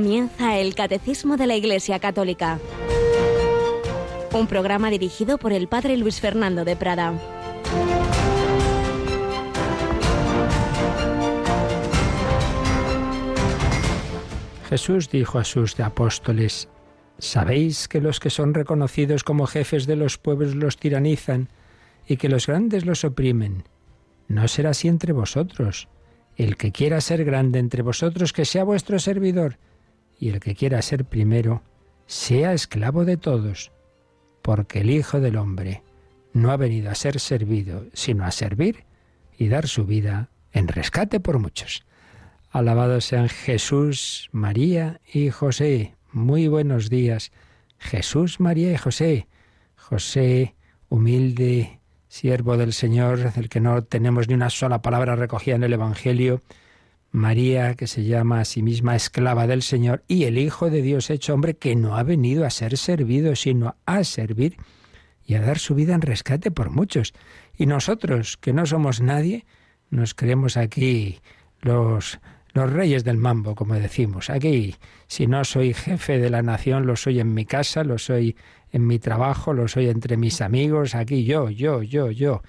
Comienza el Catecismo de la Iglesia Católica, un programa dirigido por el Padre Luis Fernando de Prada. Jesús dijo a sus apóstoles, ¿sabéis que los que son reconocidos como jefes de los pueblos los tiranizan y que los grandes los oprimen? No será así entre vosotros. El que quiera ser grande entre vosotros, que sea vuestro servidor, y el que quiera ser primero, sea esclavo de todos, porque el Hijo del Hombre no ha venido a ser servido, sino a servir y dar su vida en rescate por muchos. Alabados sean Jesús, María y José. Muy buenos días. Jesús, María y José. José, humilde, siervo del Señor, del que no tenemos ni una sola palabra recogida en el Evangelio, María, que se llama a sí misma esclava del Señor, y el Hijo de Dios hecho hombre, que no ha venido a ser servido, sino a servir y a dar su vida en rescate por muchos. Y nosotros, que no somos nadie, nos creemos aquí los, los reyes del mambo, como decimos. Aquí, si no soy jefe de la nación, lo soy en mi casa, lo soy en mi trabajo, lo soy entre mis amigos, aquí yo, yo, yo, yo.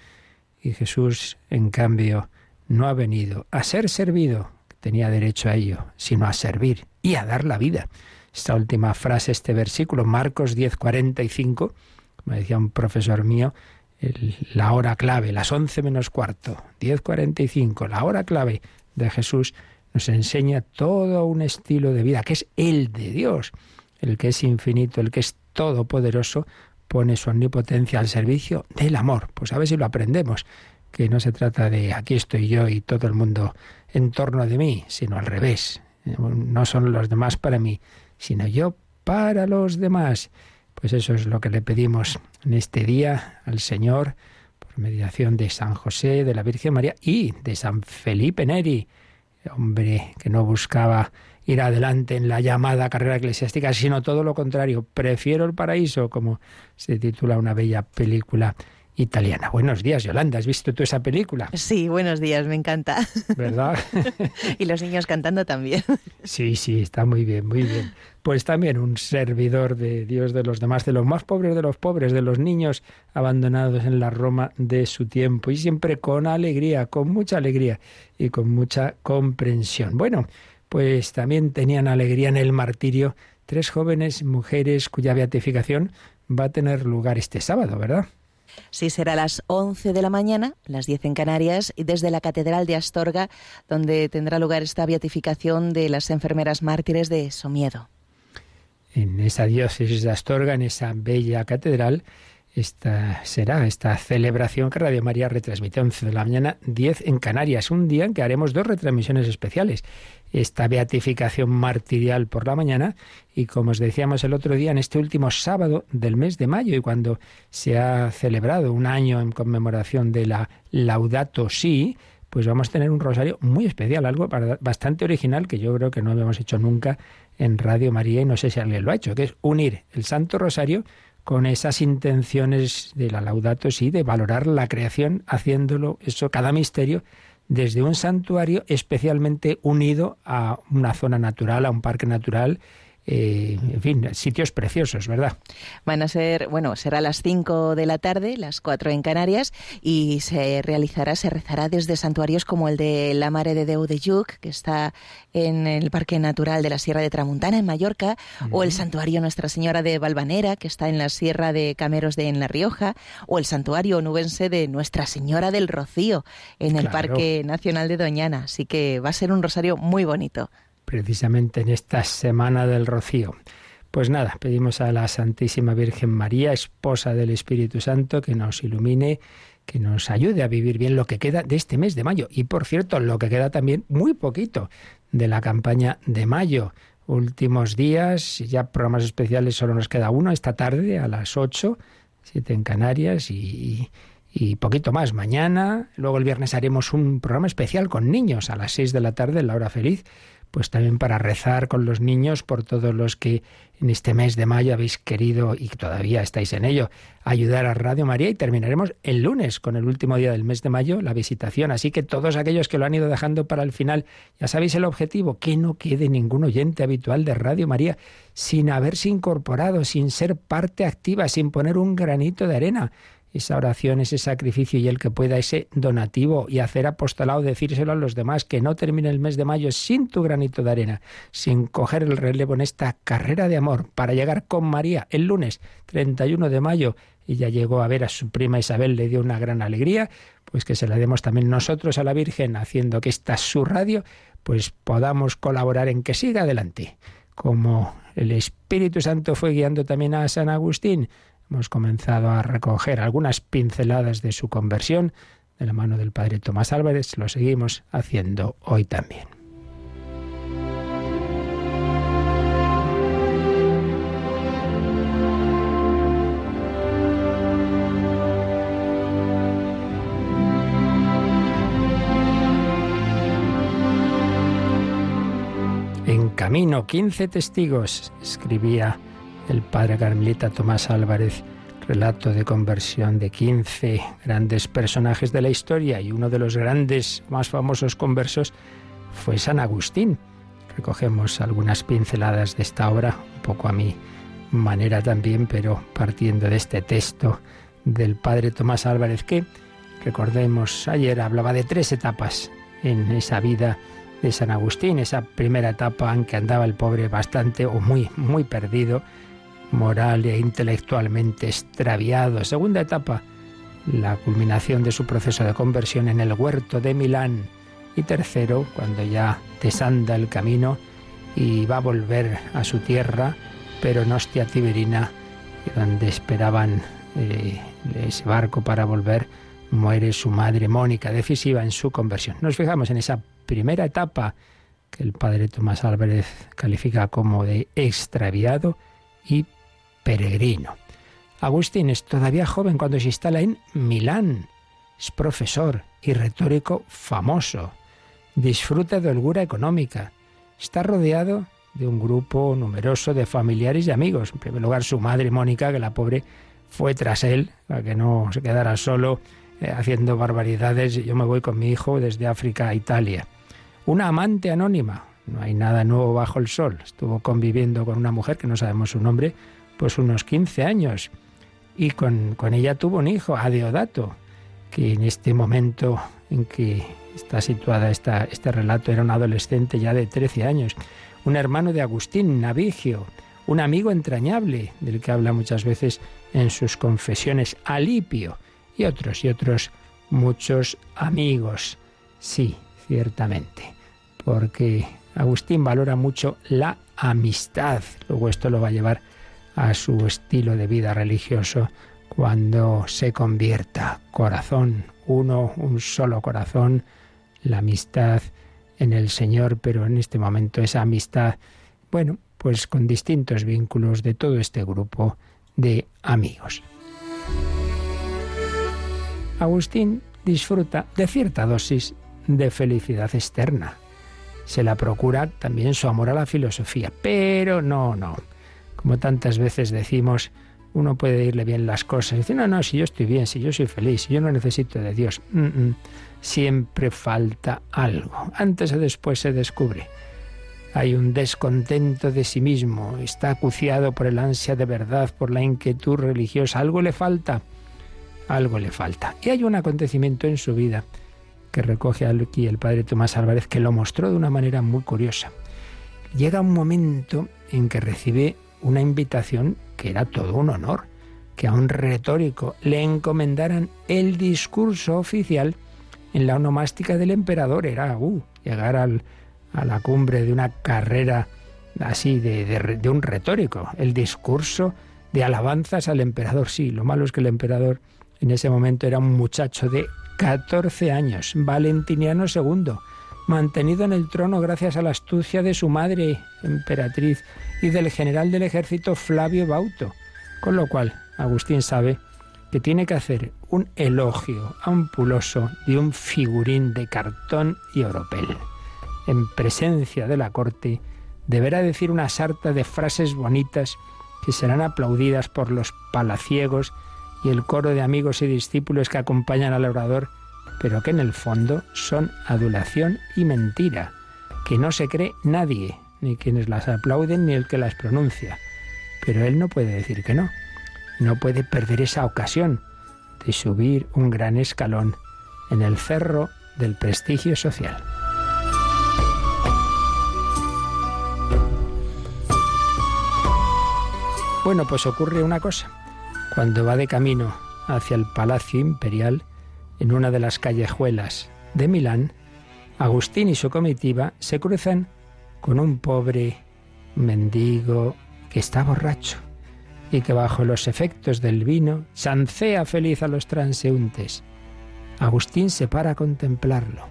Y Jesús, en cambio, no ha venido a ser servido, tenía derecho a ello, sino a servir y a dar la vida. Esta última frase, este versículo, Marcos 10:45, como decía un profesor mío, la hora clave, las once menos cuarto, 10:45, la hora clave de Jesús, nos enseña todo un estilo de vida que es el de Dios, el que es infinito, el que es todopoderoso, pone su omnipotencia al servicio del amor. Pues a ver si lo aprendemos, que no se trata de aquí estoy yo y todo el mundo en torno de mí, sino al revés. No son los demás para mí, sino yo para los demás. Pues eso es lo que le pedimos en este día al Señor, por mediación de San José, de la Virgen María y de San Felipe Neri, hombre que no buscaba ir adelante en la llamada carrera eclesiástica, sino todo lo contrario. Prefiero el paraíso, como se titula una bella película italiana. Buenos días, Yolanda. ¿Has visto tú esa película? Sí, buenos días, me encanta. ¿Verdad? y los niños cantando también. sí, sí, está muy bien, muy bien. Pues también un servidor de Dios de los demás, de los más pobres de los pobres, de los niños abandonados en la Roma de su tiempo y siempre con alegría, con mucha alegría y con mucha comprensión. Bueno, pues también tenían alegría en el martirio tres jóvenes mujeres cuya beatificación va a tener lugar este sábado, ¿verdad? Sí, será a las 11 de la mañana, las 10 en Canarias, y desde la Catedral de Astorga, donde tendrá lugar esta beatificación de las enfermeras mártires de Somiedo. En esa diócesis de Astorga, en esa bella catedral, esta será esta celebración que Radio María retransmite 11 de la mañana, 10 en Canarias, un día en que haremos dos retransmisiones especiales. Esta beatificación martirial por la mañana. Y como os decíamos el otro día, en este último sábado del mes de mayo y cuando se ha celebrado un año en conmemoración de la Laudato Si, pues vamos a tener un rosario muy especial, algo bastante original que yo creo que no habíamos hecho nunca en Radio María y no sé si alguien lo ha hecho, que es unir el Santo Rosario con esas intenciones de la Laudato Si, de valorar la creación, haciéndolo eso, cada misterio, desde un santuario especialmente unido a una zona natural, a un parque natural, eh, en fin, sitios preciosos, ¿verdad? Van a ser, bueno, será a las 5 de la tarde, las 4 en Canarias, y se realizará, se rezará desde santuarios como el de la Mare de Deu de Lluc, que está en el Parque Natural de la Sierra de Tramuntana, en Mallorca, o el santuario Nuestra Señora de Valvanera, que está en la Sierra de Cameros de en La Rioja, o el santuario nubense de Nuestra Señora del Rocío, en el Parque Nacional de Doñana. Así que va a ser un rosario muy bonito precisamente en esta semana del rocío. Pues nada, pedimos a la Santísima Virgen María, esposa del Espíritu Santo, que nos ilumine, que nos ayude a vivir bien lo que queda de este mes de mayo. Y por cierto, lo que queda también muy poquito de la campaña de mayo. Últimos días, ya programas especiales solo nos queda uno esta tarde a las 8, 7 en Canarias y, poquito más mañana. Luego el viernes haremos un programa especial con niños a las 6 de la tarde en la hora feliz pues también para rezar con los niños por todos los que en este mes de mayo habéis querido y todavía estáis en ello ayudar a Radio María y terminaremos el lunes con el último día del mes de mayo la visitación. Así que todos aquellos que lo han ido dejando para el final, ya sabéis el objetivo, que no quede ningún oyente habitual de Radio María sin haberse incorporado, sin ser parte activa, sin poner un granito de arena esa oración, ese sacrificio y el que pueda ese donativo y hacer apostolado, decírselo a los demás, que no termine el mes de mayo sin tu granito de arena, sin coger el relevo en esta carrera de amor para llegar con María el lunes 31 de mayo. ya llegó a ver a su prima Isabel, le dio una gran alegría, pues que se la demos también nosotros a la Virgen, haciendo que esta su radio, pues podamos colaborar en que siga adelante. Como el Espíritu Santo fue guiando también a San Agustín, Hemos comenzado a recoger algunas pinceladas de su conversión de la mano del padre Tomás Álvarez. Lo seguimos haciendo hoy también. En camino, 15 testigos, escribía el padre carmelita Tomás Álvarez, relato de conversión de 15 grandes personajes de la historia y uno de los grandes más famosos conversos fue San Agustín. Recogemos algunas pinceladas de esta obra, un poco a mi manera también, pero partiendo de este texto del padre Tomás Álvarez que, recordemos, ayer hablaba de tres etapas en esa vida de San Agustín, esa primera etapa en que andaba el pobre bastante o muy, muy perdido, moral e intelectualmente extraviado. Segunda etapa, la culminación de su proceso de conversión en el huerto de Milán. Y tercero, cuando ya desanda el camino y va a volver a su tierra, pero no hostia tiberina, donde esperaban eh, ese barco para volver, muere su madre Mónica, decisiva en su conversión. Nos fijamos en esa primera etapa que el padre Tomás Álvarez califica como de extraviado y peregrino. Agustín es todavía joven cuando se instala en Milán. Es profesor y retórico famoso. Disfruta de holgura económica. Está rodeado de un grupo numeroso de familiares y amigos. En primer lugar, su madre Mónica, que la pobre fue tras él, para que no se quedara solo eh, haciendo barbaridades. Yo me voy con mi hijo desde África a Italia. Una amante anónima. No hay nada nuevo bajo el sol. Estuvo conviviendo con una mujer que no sabemos su nombre, pues unos 15 años. Y con, ella tuvo un hijo, Adeodato, que en este momento en que está situada esta, este relato era un adolescente ya de 13 años, un hermano de Agustín, Navigio, un amigo entrañable del que habla muchas veces en sus confesiones, Alipio, y otros y otros muchos amigos. Sí, ciertamente, porque Agustín valora mucho la amistad. Luego esto lo va a llevar a su estilo de vida religioso cuando se convierta corazón, uno, un solo corazón, la amistad en el Señor, pero en este momento esa amistad, bueno, pues con distintos vínculos de todo este grupo de amigos. Agustín disfruta de cierta dosis de felicidad externa. Se la procura también su amor a la filosofía, pero no, no. Como tantas veces decimos, uno puede irle bien las cosas. Dice, no, no, si yo estoy bien, si yo soy feliz, si yo no necesito de Dios. Siempre falta algo. Antes o después se descubre. Hay un descontento de sí mismo, está acuciado por el ansia de verdad, por la inquietud religiosa. Algo le falta, algo le falta. Y hay un acontecimiento en su vida que recoge aquí el padre Tomás Álvarez que lo mostró de una manera muy curiosa. Llega un momento en que recibe una invitación que era todo un honor, que a un retórico le encomendaran el discurso oficial en la onomástica del emperador. Era uh, llegar al, a la cumbre de una carrera así de, de, un retórico, el discurso de alabanzas al emperador. Sí, lo malo es que el emperador en ese momento era un muchacho de 14 años, Valentiniano II, mantenido en el trono gracias a la astucia de su madre, emperatriz, y del general del ejército Flavio Bauto. Con lo cual, Agustín sabe que tiene que hacer un elogio ampuloso de un figurín de cartón y oropel. en presencia de la corte, deberá decir una sarta de frases bonitas que serán aplaudidas por los palaciegos y el coro de amigos y discípulos que acompañan al orador, pero que en el fondo son adulación y mentira, que no se cree nadie, ni quienes las aplauden ni el que las pronuncia. Pero él no puede decir que no, no puede perder esa ocasión de subir un gran escalón en el cerro del prestigio social. Bueno, pues ocurre una cosa. Cuando va de camino hacia el Palacio Imperial, en una de las callejuelas de Milán, Agustín y su comitiva se cruzan con un pobre mendigo que está borracho y que bajo los efectos del vino chancea feliz a los transeúntes. Agustín se para a contemplarlo,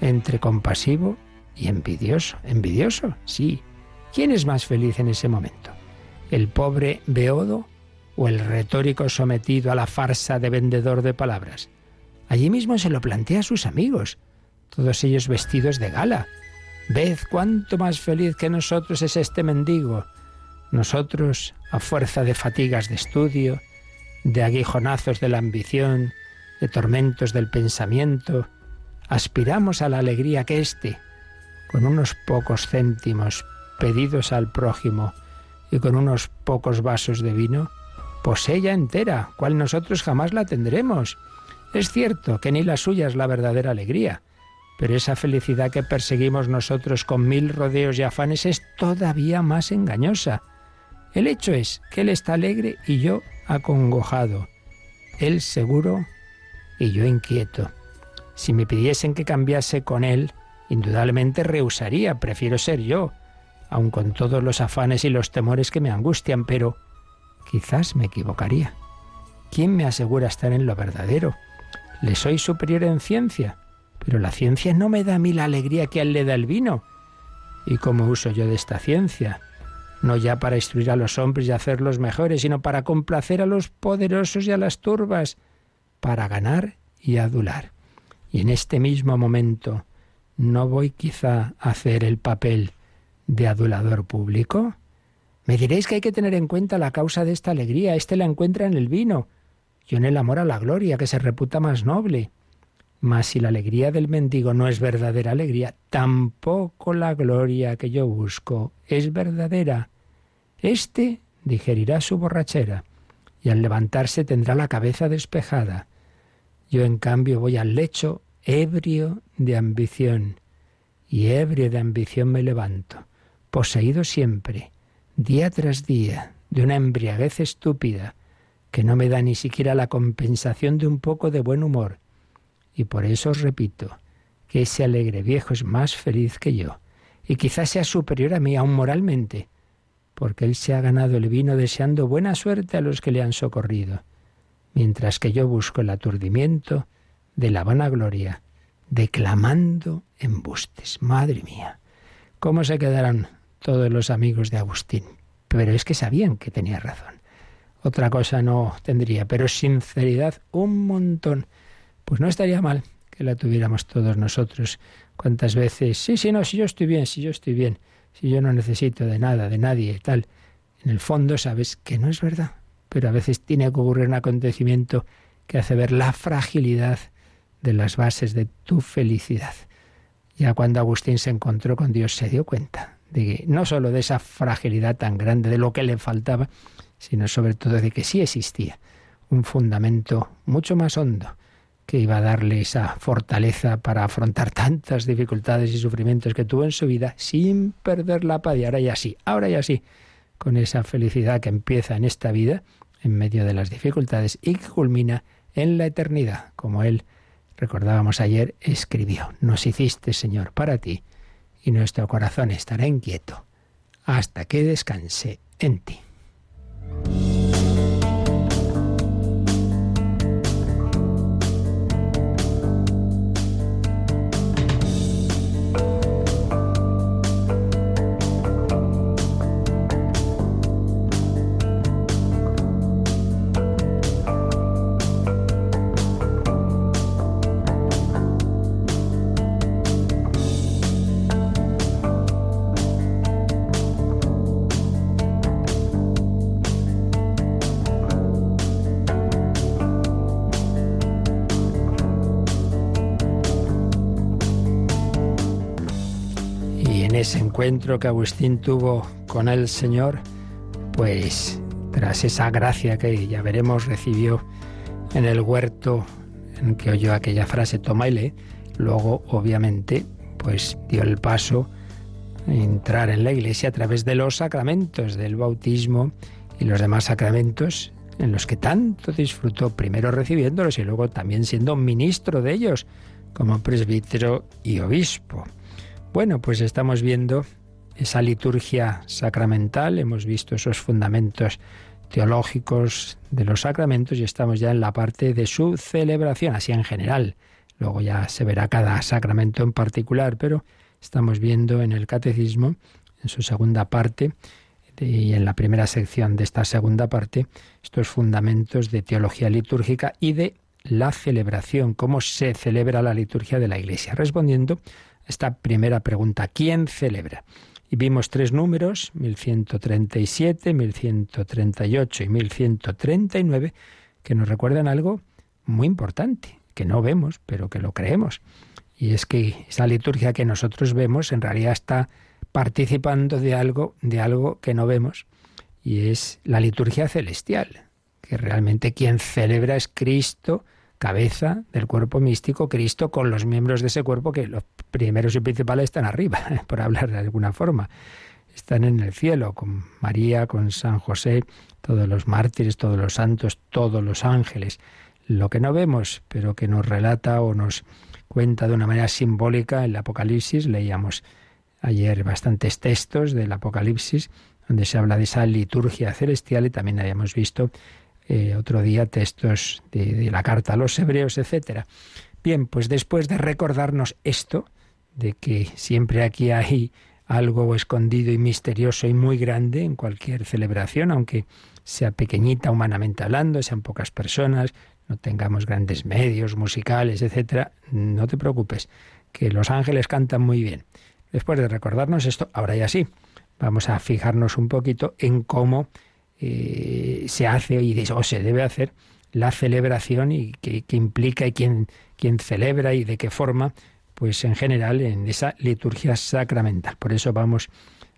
entre compasivo y envidioso. ¿Envidioso? Sí. ¿Quién es más feliz en ese momento? el pobre Beodo o el retórico sometido a la farsa de vendedor de palabras. Allí mismo se lo plantea a sus amigos, todos ellos vestidos de gala. Ved cuánto más feliz que nosotros es este mendigo. Nosotros, a fuerza de fatigas de estudio, de aguijonazos de la ambición, de tormentos del pensamiento, aspiramos a la alegría que éste, con unos pocos céntimos pedidos al prójimo, y con unos pocos vasos de vino, pues ella entera, cual nosotros jamás la tendremos. Es cierto que ni la suya es la verdadera alegría, pero esa felicidad que perseguimos nosotros con mil rodeos y afanes es todavía más engañosa. El hecho es que él está alegre y yo acongojado, él seguro y yo inquieto. Si me pidiesen que cambiase con él, indudablemente rehusaría, prefiero ser yo aun con todos los afanes y los temores que me angustian, pero quizás me equivocaría. ¿Quién me asegura estar en lo verdadero? Le soy superior en ciencia, pero la ciencia no me da a mí la alegría que a él le da el vino. ¿Y cómo uso yo de esta ciencia? No ya para instruir a los hombres y hacerlos mejores, sino para complacer a los poderosos y a las turbas, para ganar y adular. Y en este mismo momento no voy quizá a hacer el papel de adulador público? Me diréis que hay que tener en cuenta la causa de esta alegría. Este la encuentra en el vino, yo en el amor a la gloria, que se reputa más noble. Mas si la alegría del mendigo no es verdadera alegría, tampoco la gloria que yo busco es verdadera. Este digerirá su borrachera y al levantarse tendrá la cabeza despejada. Yo en cambio voy al lecho ebrio de ambición y ebrio de ambición me levanto poseído siempre, día tras día, de una embriaguez estúpida que no me da ni siquiera la compensación de un poco de buen humor. Y por eso os repito que ese alegre viejo es más feliz que yo, y quizás sea superior a mí aún moralmente, porque él se ha ganado el vino deseando buena suerte a los que le han socorrido, mientras que yo busco el aturdimiento de la vanagloria, declamando embustes. Madre mía, ¿cómo se quedarán todos los amigos de Agustín. Pero es que sabían que tenía razón. Otra cosa no tendría, pero sinceridad un montón. Pues no estaría mal que la tuviéramos todos nosotros. ¿Cuántas veces? Sí, sí, no, si yo estoy bien, si yo estoy bien, si yo no necesito de nada, de nadie tal. En el fondo sabes que no es verdad, pero a veces tiene que ocurrir un acontecimiento que hace ver la fragilidad de las bases de tu felicidad. Ya cuando Agustín se encontró con Dios se dio cuenta de no solo de esa fragilidad tan grande de lo que le faltaba, sino sobre todo de que sí existía un fundamento mucho más hondo que iba a darle esa fortaleza para afrontar tantas dificultades y sufrimientos que tuvo en su vida sin perder la paz. Y ahora ya sí, ahora ya sí, con esa felicidad que empieza en esta vida, en medio de las dificultades, y que culmina en la eternidad, como él, recordábamos ayer, escribió, nos hiciste, Señor, para ti y nuestro corazón estará inquieto hasta que descanse en ti. Ese encuentro que Agustín tuvo con el Señor, pues tras esa gracia que ya veremos recibió en el huerto en que oyó aquella frase toma y lee, luego obviamente pues dio el paso a entrar en la iglesia a través de los sacramentos del bautismo y los demás sacramentos en los que tanto disfrutó, primero recibiéndolos y luego también siendo ministro de ellos como presbítero y obispo. Bueno, pues estamos viendo esa liturgia sacramental, hemos visto esos fundamentos teológicos de los sacramentos y estamos ya en la parte de su celebración, así en general. Luego ya se verá cada sacramento en particular, pero estamos viendo en el catecismo, en su segunda parte, y en la primera sección de esta segunda parte, estos fundamentos de teología litúrgica y de la celebración, cómo se celebra la liturgia de la Iglesia. Respondiendo esta primera pregunta, ¿quién celebra? Y vimos tres números, 1137, 1138 y 1139, que nos recuerdan algo muy importante, que no vemos, pero que lo creemos. Y es que esa liturgia que nosotros vemos en realidad está participando de algo, de algo que no vemos, y es la liturgia celestial, que realmente quien celebra es Cristo, cabeza del cuerpo místico, Cristo con los miembros de ese cuerpo que los primeros y principales están arriba, por hablar de alguna forma. Están en el cielo, con María, con San José, todos los mártires, todos los santos, todos los ángeles. Lo que no vemos, pero que nos relata o nos cuenta de una manera simbólica el Apocalipsis, leíamos ayer bastantes textos del Apocalipsis, donde se habla de esa liturgia celestial y también habíamos visto eh, otro día textos de, la carta a los hebreos, etcétera. Bien, pues después de recordarnos esto, de que siempre aquí hay algo escondido y misterioso y muy grande en cualquier celebración, aunque sea pequeñita humanamente hablando, sean pocas personas, no tengamos grandes medios musicales, etcétera, no te preocupes, que los ángeles cantan muy bien. Después de recordarnos esto, ahora ya sí, vamos a fijarnos un poquito en cómo eh, se hace o se debe hacer la celebración y qué, implica y quién, quién celebra y de qué forma, pues en general en esa liturgia sacramental. Por eso vamos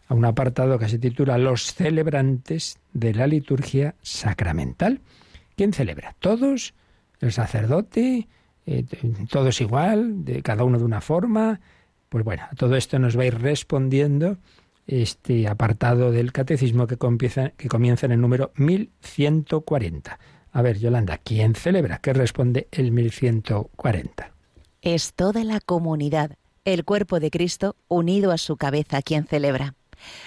a un apartado que se titula Los celebrantes de la liturgia sacramental. ¿Quién celebra? ¿Todos? ¿El sacerdote? Eh, ¿Todos igual? ¿De cada uno de una forma? Pues bueno, todo esto nos va a ir respondiendo este apartado del catecismo que comienza, que comienza en el número 1140. A ver, Yolanda, ¿quién celebra? ¿Qué responde el 1140? Es toda la comunidad, el cuerpo de Cristo unido a su cabeza quien celebra.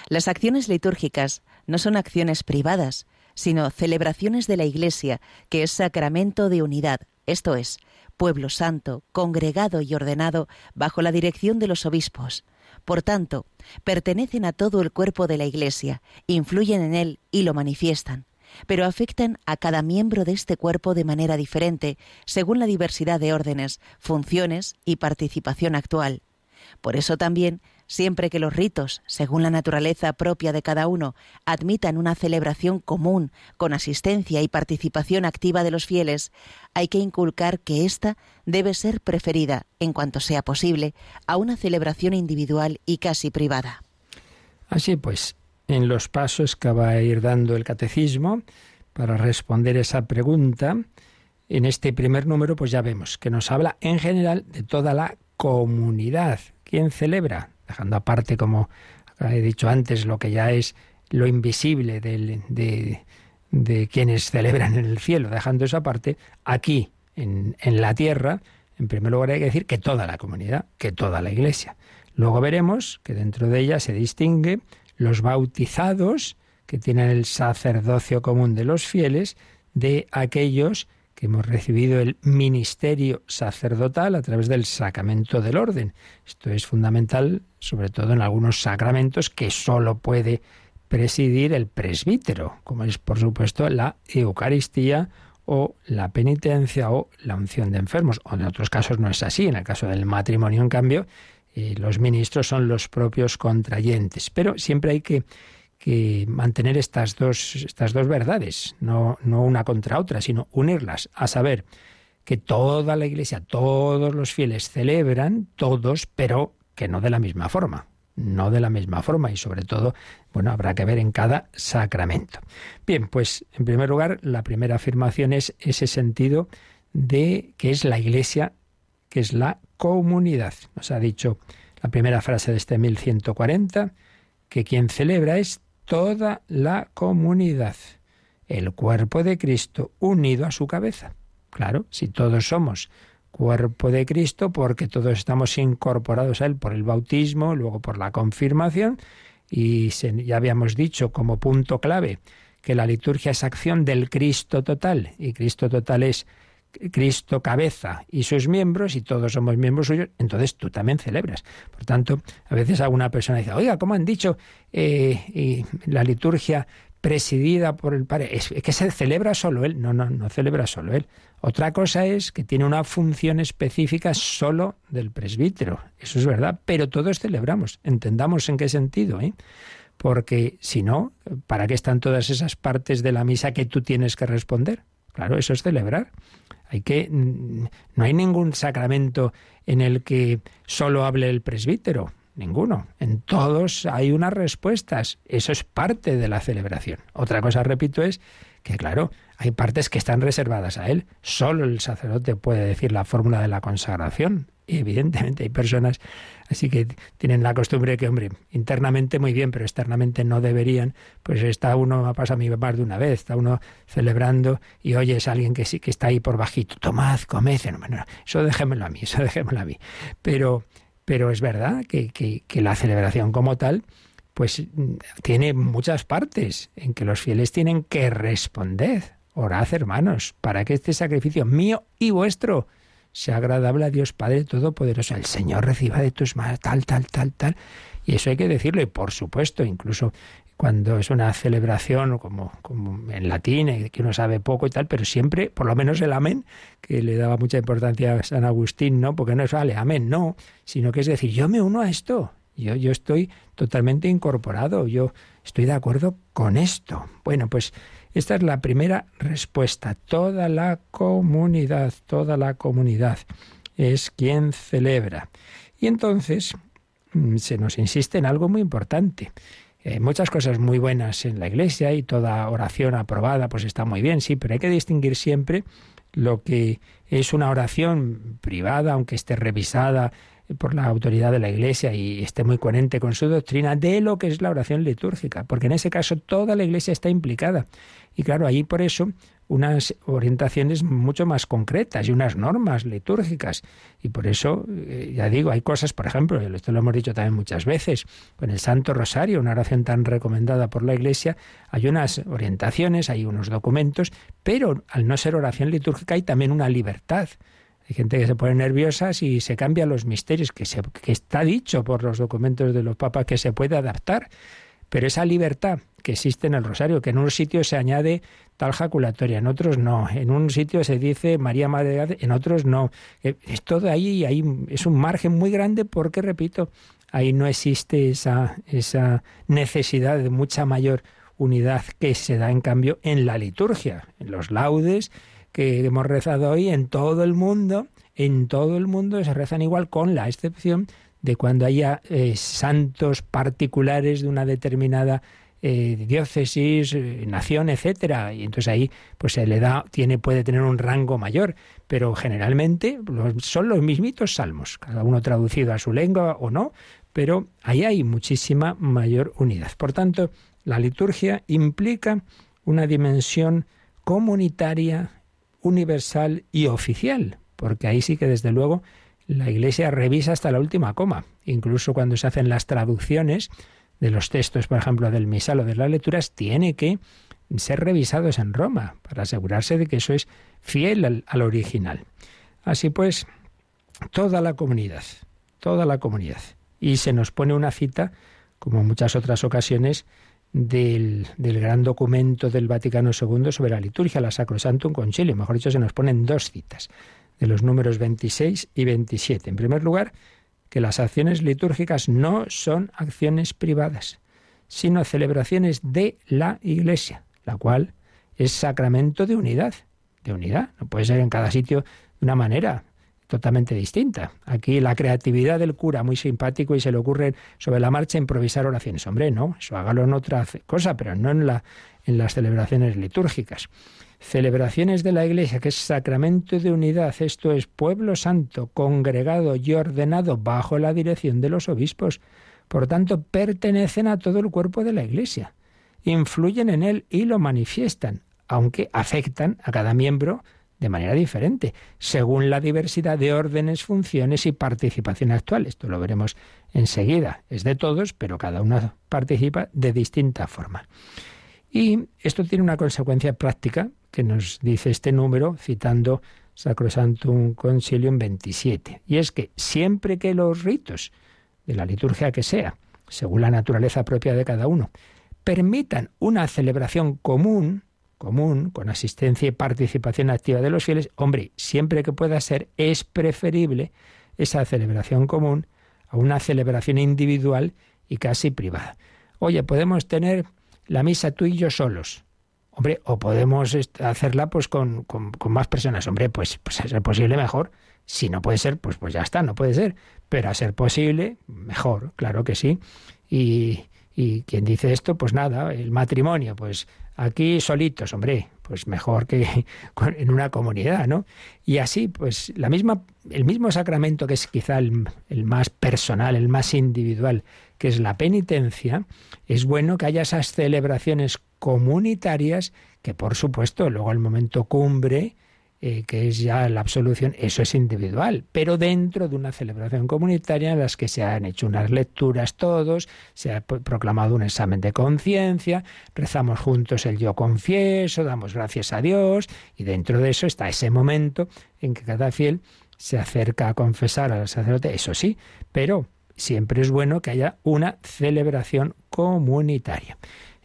Las acciones litúrgicas no son acciones privadas, sino celebraciones de la Iglesia, que es sacramento de unidad, esto es, pueblo santo, congregado y ordenado bajo la dirección de los obispos, por tanto, pertenecen a todo el cuerpo de la Iglesia, influyen en él y lo manifiestan, pero afectan a cada miembro de este cuerpo de manera diferente, según la diversidad de órdenes, funciones y participación actual. Por eso también siempre que los ritos, según la naturaleza propia de cada uno, admitan una celebración común con asistencia y participación activa de los fieles, hay que inculcar que ésta debe ser preferida, en cuanto sea posible, a una celebración individual y casi privada. Así pues, en los pasos que va a ir dando el catecismo para responder esa pregunta, en este primer número, pues ya vemos que nos habla en general de toda la comunidad. ¿Quién celebra? Dejando aparte, como he dicho antes, lo que ya es lo invisible de, de, quienes celebran en el cielo, dejando eso aparte, aquí, en, en la tierra, en primer lugar hay que decir que toda la comunidad, que toda la iglesia. Luego veremos que dentro de ella se distingue los bautizados, que tienen el sacerdocio común de los fieles, de aquellos hemos recibido el ministerio sacerdotal a través del sacramento del orden. Esto es fundamental, sobre todo en algunos sacramentos que sólo puede presidir el presbítero, como es por supuesto la Eucaristía o la penitencia o la unción de enfermos. O en otros casos no es así. En el caso del matrimonio, en cambio, eh, los ministros son los propios contrayentes. Pero siempre hay que que mantener estas dos, estas dos verdades, no, no una contra otra, sino unirlas, a saber que toda la Iglesia, todos los fieles celebran, todos, pero que no de la misma forma. no de la misma forma y sobre todo, bueno, habrá que ver en cada sacramento. Bien, pues en primer lugar, la primera afirmación es ese sentido de que es la Iglesia, que es la comunidad. Nos ha dicho la primera frase de este 1140, que quien celebra es toda la comunidad, el cuerpo de Cristo unido a su cabeza. Claro, si todos somos cuerpo de Cristo, porque todos estamos incorporados a Él por el bautismo, luego por la confirmación, y ya habíamos dicho como punto clave que la liturgia es acción del Cristo total, y Cristo total es Cristo cabeza y sus miembros, y todos somos miembros suyos, entonces tú también celebras. Por tanto, a veces alguna persona dice, oiga, ¿cómo han dicho eh, y la liturgia presidida por el Padre? Es que se celebra solo Él. No, no, no celebra solo Él. Otra cosa es que tiene una función específica solo del presbítero. Eso es verdad, pero todos celebramos. Entendamos en qué sentido, ¿eh? Porque si no, ¿para qué están todas esas partes de la misa que tú tienes que responder? Claro, eso es celebrar. Hay que mm, no hay ningún sacramento en el que solo hable el presbítero, ninguno. En todos hay unas respuestas. Eso es parte de la celebración. Otra cosa, repito, es que claro, hay partes que están reservadas a él. Solo el sacerdote puede decir la fórmula de la consagración. Y evidentemente hay personas así que tienen la costumbre que, hombre, internamente muy bien, pero externamente no deberían. Pues está uno, ha pasado a mí más de una vez, está uno celebrando y oyes a alguien que sí que está ahí por bajito, tomad, comed. No, eso déjemelo a mí, eso déjemelo a mí. Pero, pero es verdad que, que, que la celebración como tal pues tiene muchas partes en que los fieles tienen que responder. Orad, hermanos, para que este sacrificio mío y vuestro sea agradable a Dios Padre Todopoderoso. El Señor reciba de tus manos tal, tal, tal, tal. Y eso hay que decirlo, y por supuesto, incluso cuando es una celebración como, como en latín, eh, que uno sabe poco y tal, pero siempre, por lo menos el amén, que le daba mucha importancia a San Agustín, ¿no? Porque no es vale, amén, no, sino que es decir, yo me uno a esto, yo, yo estoy totalmente incorporado, yo estoy de acuerdo con esto. Bueno, pues esta es la primera respuesta. Toda la comunidad, toda la comunidad es quien celebra. Y entonces mm, se nos insiste en algo muy importante. Hay muchas cosas muy buenas en la iglesia y toda oración aprobada pues está muy bien, sí, pero hay que distinguir siempre lo que es una oración privada, aunque esté revisada por la autoridad de la Iglesia y esté muy coherente con su doctrina de lo que es la oración litúrgica, porque en ese caso toda la Iglesia está implicada. Y claro, ahí por eso unas orientaciones mucho más concretas y unas normas litúrgicas. Y por eso, eh, ya digo, hay cosas, por ejemplo, esto lo hemos dicho también muchas veces, con el Santo Rosario, una oración tan recomendada por la Iglesia, hay unas orientaciones, hay unos documentos, pero al no ser oración litúrgica hay también una libertad. Hay gente que se pone nerviosa si se cambian los misterios, que, se, que está dicho por los documentos de los papas que se puede adaptar. Pero esa libertad que existe en el rosario, que en un sitio se añade tal jaculatoria, en otros no, en un sitio se dice María Madre en otros no. Eh, es todo ahí, ahí es un margen muy grande porque, repito, ahí no existe esa, esa necesidad de mucha mayor unidad que se da en cambio en la liturgia, en los laudes que hemos rezado hoy en todo el mundo, en todo el mundo se rezan igual con la excepción de cuando haya eh, santos particulares de una determinada eh, diócesis, eh, nación, etcétera, y entonces ahí pues se le da tiene puede tener un rango mayor, pero generalmente son los mismitos salmos, cada uno traducido a su lengua o no, pero ahí hay muchísima mayor unidad. Por tanto, la liturgia implica una dimensión comunitaria universal y oficial, porque ahí sí que desde luego la Iglesia revisa hasta la última coma, incluso cuando se hacen las traducciones de los textos, por ejemplo, del misal o de las lecturas, tiene que ser revisados en Roma para asegurarse de que eso es fiel al, al original. Así pues, toda la comunidad, toda la comunidad. Y se nos pone una cita, como en muchas otras ocasiones, del, gran documento del Vaticano II sobre la liturgia, la Sacrosantum Concilio. Mejor dicho, se nos ponen dos citas, de los números 26 y 27. En primer lugar, que las acciones litúrgicas no son acciones privadas, sino celebraciones de la Iglesia, la cual es sacramento de unidad. De unidad. No puede ser en cada sitio de una manera. Totalmente distinta. Aquí la creatividad del cura, muy simpático, y se le ocurre sobre la marcha improvisar oraciones. Hombre, no, eso hágalo en otra cosa, pero no en, la, en las celebraciones litúrgicas. Celebraciones de la Iglesia, que es sacramento de unidad, esto es pueblo santo, congregado y ordenado bajo la dirección de los obispos. Por tanto, pertenecen a todo el cuerpo de la Iglesia, influyen en él y lo manifiestan, aunque afectan a cada miembro de manera diferente, según la diversidad de órdenes, funciones y participación actual. Esto lo veremos enseguida. Es de todos, pero cada uno participa de distinta forma. Y esto tiene una consecuencia práctica que nos dice este número, citando Sacrosantum Concilium 27. Y es que siempre que los ritos de la liturgia que sea, según la naturaleza propia de cada uno, permitan una celebración común, común, con asistencia y participación activa de los fieles, hombre, siempre que pueda ser, es preferible esa celebración común a una celebración individual y casi privada. Oye, podemos tener la misa tú y yo solos. Hombre, o podemos hacerla pues con, con, más personas. Hombre, pues, pues a ser posible mejor. Si no puede ser, pues, pues ya está, no puede ser. Pero a ser posible, mejor, claro que sí. Y, y quien dice esto, pues nada, el matrimonio, pues aquí solitos, hombre, pues mejor que en una comunidad, ¿no? Y así, pues la misma, el mismo sacramento que es quizá el, el, más personal, el más individual, que es la penitencia, es bueno que haya esas celebraciones comunitarias que, por supuesto, luego el momento cumbre eh, que es ya la absolución, eso es individual, pero dentro de una celebración comunitaria en las que se han hecho unas lecturas todos, se ha proclamado un examen de conciencia, rezamos juntos el yo confieso, damos gracias a Dios, y dentro de eso está ese momento en que cada fiel se acerca a confesar al sacerdote, eso sí, pero siempre es bueno que haya una celebración comunitaria.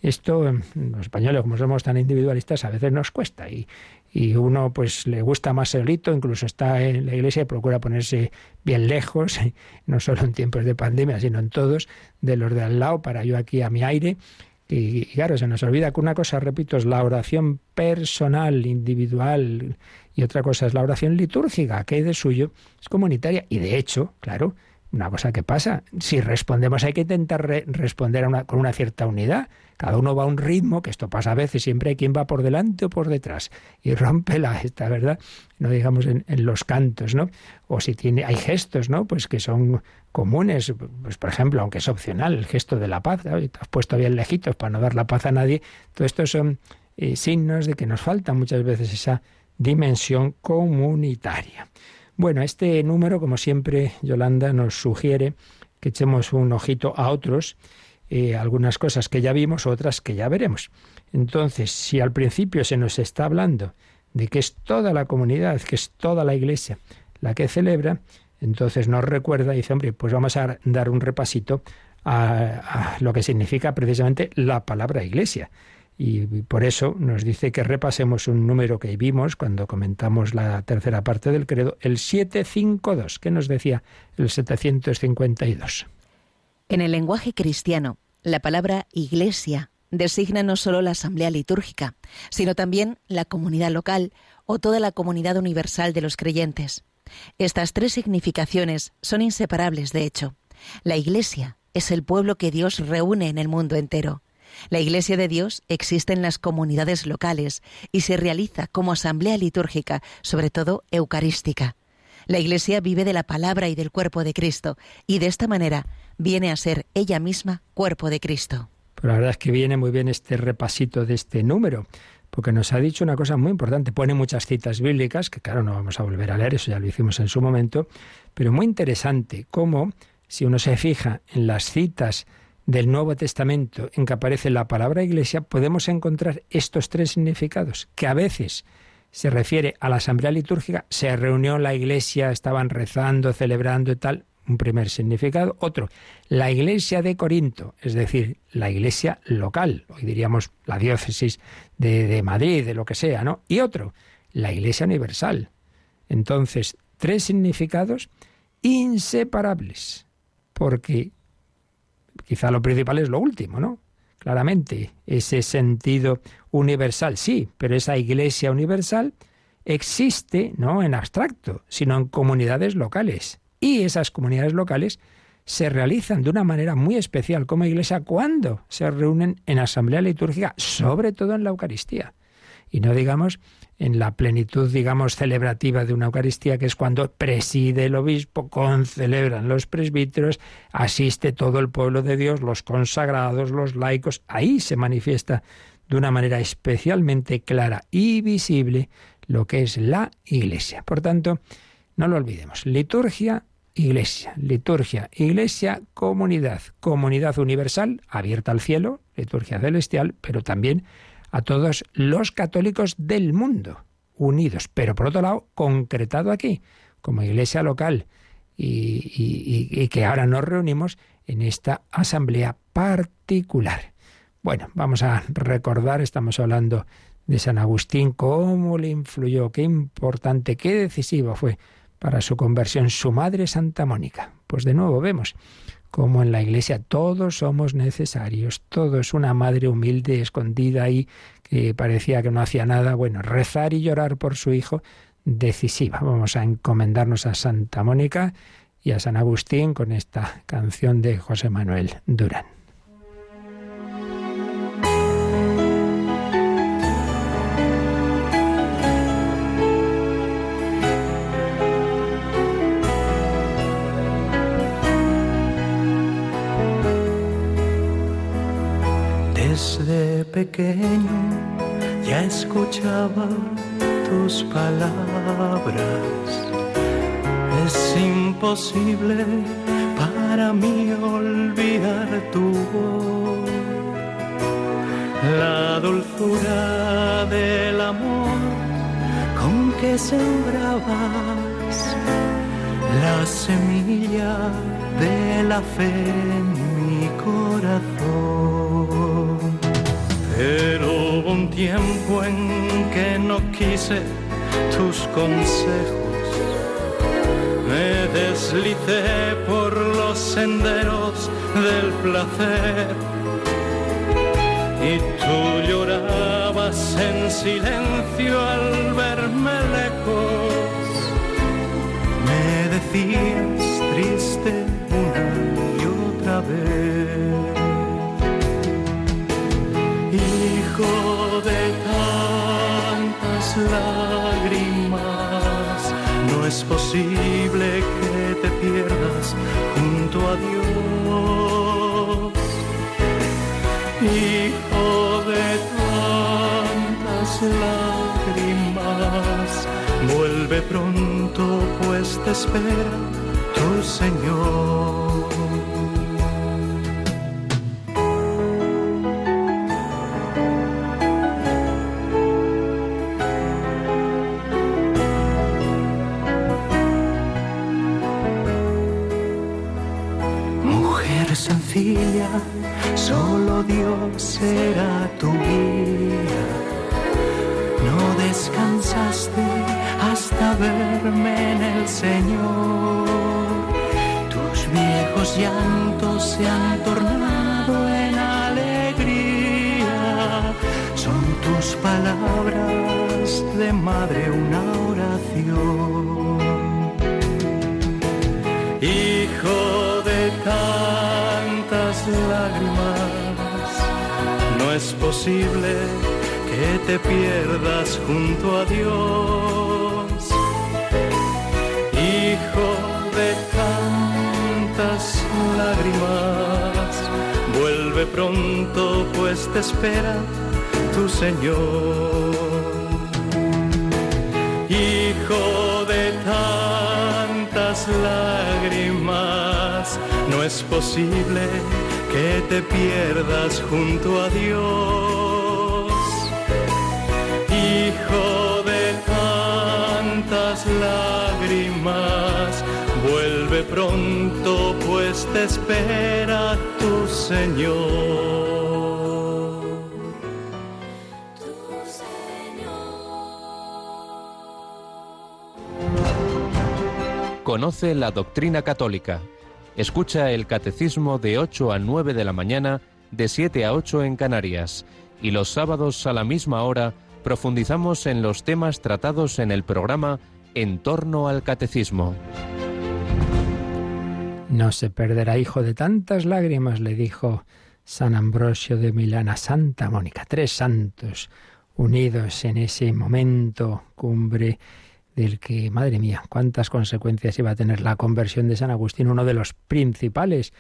Esto, los españoles, como somos tan individualistas, a veces nos cuesta y, y uno pues le gusta más solito, incluso está en la iglesia y procura ponerse bien lejos, no solo en tiempos de pandemia, sino en todos, de los de al lado, para yo aquí a mi aire. Y, claro, se nos olvida que una cosa, repito, es la oración personal, individual, y otra cosa es la oración litúrgica, que de suyo es comunitaria. Y de hecho, claro, una cosa que pasa, si respondemos hay que intentar responder con una cierta unidad. Cada uno va a un ritmo, que esto pasa a veces, siempre hay quien va por delante o por detrás y rompe la esta, ¿verdad? No digamos en, los cantos, ¿no? O si tiene, hay gestos, ¿no? Pues que son comunes, pues por ejemplo, aunque es opcional, el gesto de la paz, te has puesto bien lejitos para no dar la paz a nadie, todo esto son eh, signos de que nos falta muchas veces esa dimensión comunitaria. Bueno, este número, como siempre, Yolanda nos sugiere que echemos un ojito a otros, eh, algunas cosas que ya vimos, otras que ya veremos. Entonces, si al principio se nos está hablando de que es toda la comunidad, que es toda la iglesia la que celebra, entonces nos recuerda y dice, hombre, pues vamos a dar un repasito a, lo que significa precisamente la palabra iglesia. Y por eso nos dice que repasemos un número que vimos cuando comentamos la tercera parte del credo, el 752, que nos decía el 752. En el lenguaje cristiano, la palabra iglesia designa no solo la asamblea litúrgica, sino también la comunidad local o toda la comunidad universal de los creyentes. Estas tres significaciones son inseparables, de hecho. La iglesia es el pueblo que Dios reúne en el mundo entero. La Iglesia de Dios existe en las comunidades locales y se realiza como asamblea litúrgica, sobre todo eucarística. La Iglesia vive de la palabra y del cuerpo de Cristo, y de esta manera viene a ser ella misma cuerpo de Cristo. Pero la verdad es que viene muy bien este repasito de este número, porque nos ha dicho una cosa muy importante. Pone muchas citas bíblicas, que claro, no vamos a volver a leer, eso ya lo hicimos en su momento, pero muy interesante cómo, si uno se fija en las citas del Nuevo Testamento en que aparece la palabra iglesia, podemos encontrar estos tres significados, que a veces se refiere a la asamblea litúrgica, se reunió la iglesia, estaban rezando, celebrando y tal, un primer significado. Otro, la iglesia de Corinto, es decir, la iglesia local, hoy diríamos la diócesis de, de Madrid, de lo que sea, ¿no? Y otro, la iglesia universal. Entonces, tres significados inseparables, porque quizá lo principal es lo último, ¿no? Claramente, ese sentido universal, sí, pero esa iglesia universal existe no en abstracto, sino en comunidades locales. Y esas comunidades locales se realizan de una manera muy especial como iglesia cuando se reúnen en asamblea litúrgica, sobre todo en la Eucaristía. Y no digamos en la plenitud, digamos, celebrativa de una Eucaristía, que es cuando preside el obispo, concelebran los presbíteros, asiste todo el pueblo de Dios, los consagrados, los laicos, ahí se manifiesta de una manera especialmente clara y visible lo que es la Iglesia. Por tanto, no lo olvidemos, liturgia iglesia, liturgia, iglesia, comunidad, comunidad universal, abierta al cielo, liturgia celestial, pero también a todos los católicos del mundo, unidos, pero por otro lado, concretado aquí, como iglesia local, y, que ahora nos reunimos en esta asamblea particular. Bueno, vamos a recordar, estamos hablando de San Agustín, cómo le influyó, qué importante, qué decisivo fue para su conversión su madre Santa Mónica. Pues de nuevo vemos cómo en la iglesia todos somos necesarios, todos una madre humilde, escondida ahí, que parecía que no hacía nada, bueno, rezar y llorar por su hijo, decisiva. Vamos a encomendarnos a Santa Mónica y a San Agustín con esta canción de José Manuel Durán. Pequeño ya escuchaba tus palabras. Es imposible para mí olvidar tu voz. La dulzura del amor con que sembrabas la semilla de la fe en mi corazón. Pero hubo un tiempo en que no quise tus consejos. Me deslicé por los senderos del placer. Y tú llorabas en silencio al verme lejos. Me decías triste una y otra vez. Lágrimas, no es posible que te pierdas junto a Dios. Hijo de tantas lágrimas, vuelve pronto, pues te espera tu Señor. Solo Dios será tu guía. No descansaste hasta verme en el Señor. Tus viejos llantos se han tornado en alegría. Son tus palabras de madre una oración. Hijo de tantas es posible que te pierdas junto a Dios. Hijo de tantas lágrimas, vuelve pronto, pues te espera tu Señor. Hijo de tantas lágrimas, no es posible que te pierdas junto a Dios. Hijo de tantas lágrimas, vuelve pronto, pues te espera tu Señor. Conoce la doctrina católica. Escucha el catecismo de 8 a 9 de la mañana, de 7 a 8 en Canarias. Y los sábados a la misma hora, profundizamos en los temas tratados en el programa En torno al Catecismo. No se perderá hijo de tantas lágrimas, le dijo San Ambrosio de Milán a Santa Mónica. Tres santos unidos en ese momento cumbre del que, madre mía, cuántas consecuencias iba a tener la conversión de San Agustín, uno de los principales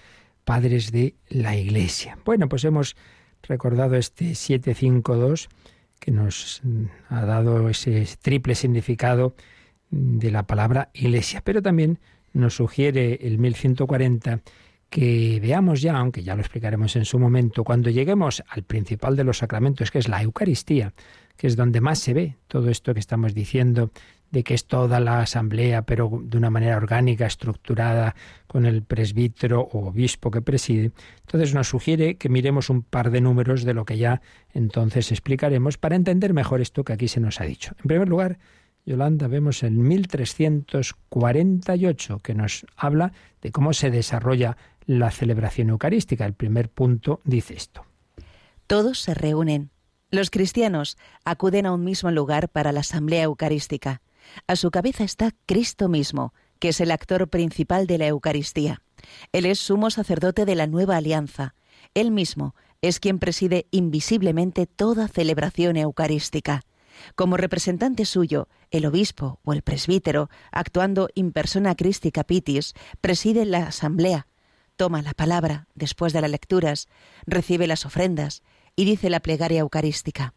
padres de la Iglesia. Bueno, pues hemos recordado este 752 que nos ha dado ese triple significado de la palabra Iglesia, pero también nos sugiere el 1140 que veamos ya, aunque ya lo explicaremos en su momento, cuando lleguemos al principal de los sacramentos, que es la Eucaristía, que es donde más se ve todo esto que estamos diciendo, de que es toda la asamblea, pero de una manera orgánica, estructurada, con el presbítero o obispo que preside. Entonces nos sugiere que miremos un par de números de lo que ya entonces explicaremos para entender mejor esto que aquí se nos ha dicho. En primer lugar, Yolanda, vemos el 1348 que nos habla de cómo se desarrolla la celebración eucarística. El primer punto dice esto. Todos se reúnen. Los cristianos acuden a un mismo lugar para la asamblea eucarística. A su cabeza está Cristo mismo, que es el actor principal de la Eucaristía. Él es sumo sacerdote de la nueva alianza. Él mismo es quien preside invisiblemente toda celebración eucarística. Como representante suyo, el obispo o el presbítero, actuando in persona Christi Capitis, preside la asamblea, toma la palabra después de las lecturas, recibe las ofrendas y dice la plegaria eucarística.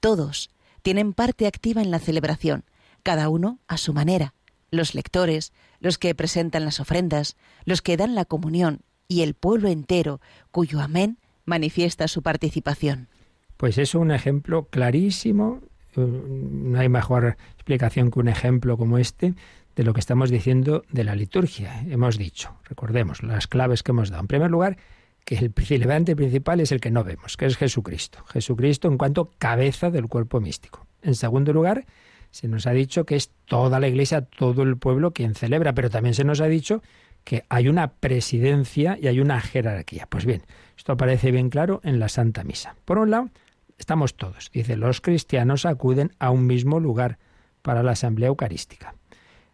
Todos tienen parte activa en la celebración, cada uno a su manera. Los lectores, los que presentan las ofrendas, los que dan la comunión y el pueblo entero, cuyo amén manifiesta su participación. Pues es un ejemplo clarísimo no hay mejor explicación que un ejemplo como este de lo que estamos diciendo de la liturgia. Hemos dicho, recordemos, las claves que hemos dado. En primer lugar, que el celebrante principal es el que no vemos, que es Jesucristo. Jesucristo en cuanto cabeza del cuerpo místico. En segundo lugar, se nos ha dicho que es toda la iglesia, todo el pueblo quien celebra, pero también se nos ha dicho que hay una presidencia y hay una jerarquía. Pues bien, esto aparece bien claro en la Santa Misa. Por un lado, estamos todos. Dice, los cristianos acuden a un mismo lugar para la asamblea eucarística.